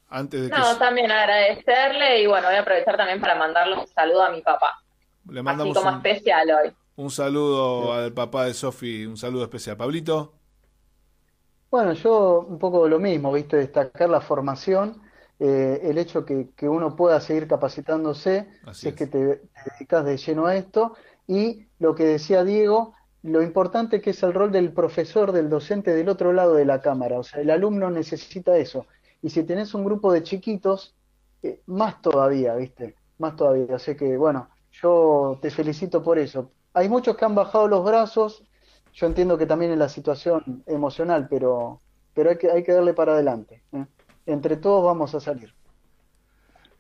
Antes de que No, también agradecerle y bueno, voy a aprovechar también para mandarle un saludo a mi papá, le así mandamos como un, especial hoy. un saludo al papá de Sofi, un saludo especial. Pablito, Bueno, yo un poco lo mismo, ¿viste? Destacar la formación, eh, el hecho que, que uno pueda seguir capacitándose Así es es. que te, te dedicas de lleno a esto, y lo que decía Diego, lo importante que es el rol del profesor, del docente del otro lado de la cámara, o sea, el alumno necesita eso, y si tenés un grupo de chiquitos, eh, más todavía, ¿viste? Más todavía, así que bueno, yo te felicito por eso. Hay muchos que han bajado los brazos, yo entiendo que también es la situación emocional, pero, pero hay que, hay que darle para adelante. ¿eh? Entre todos vamos a salir.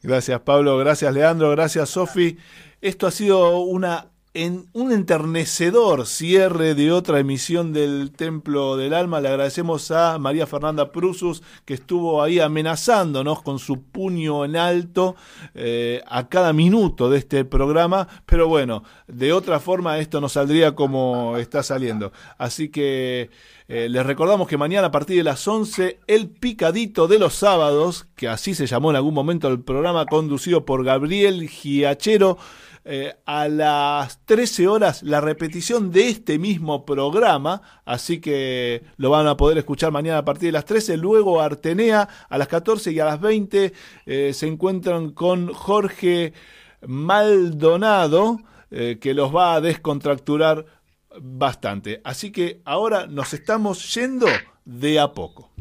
Gracias Pablo, gracias Leandro, gracias Sofi. Esto ha sido una en un enternecedor cierre de otra emisión del Templo del Alma. Le agradecemos a María Fernanda Prusus que estuvo ahí amenazándonos con su puño en alto eh, a cada minuto de este programa. Pero bueno, de otra forma esto no saldría como está saliendo. Así que eh, les recordamos que mañana a partir de las 11 el picadito de los sábados, que así se llamó en algún momento el programa conducido por Gabriel Giachero. Eh, a las 13 horas la repetición de este mismo programa, así que lo van a poder escuchar mañana a partir de las 13, luego Artenea a las 14 y a las 20 eh, se encuentran con Jorge Maldonado, eh, que los va a descontracturar bastante. Así que ahora nos estamos yendo de a poco.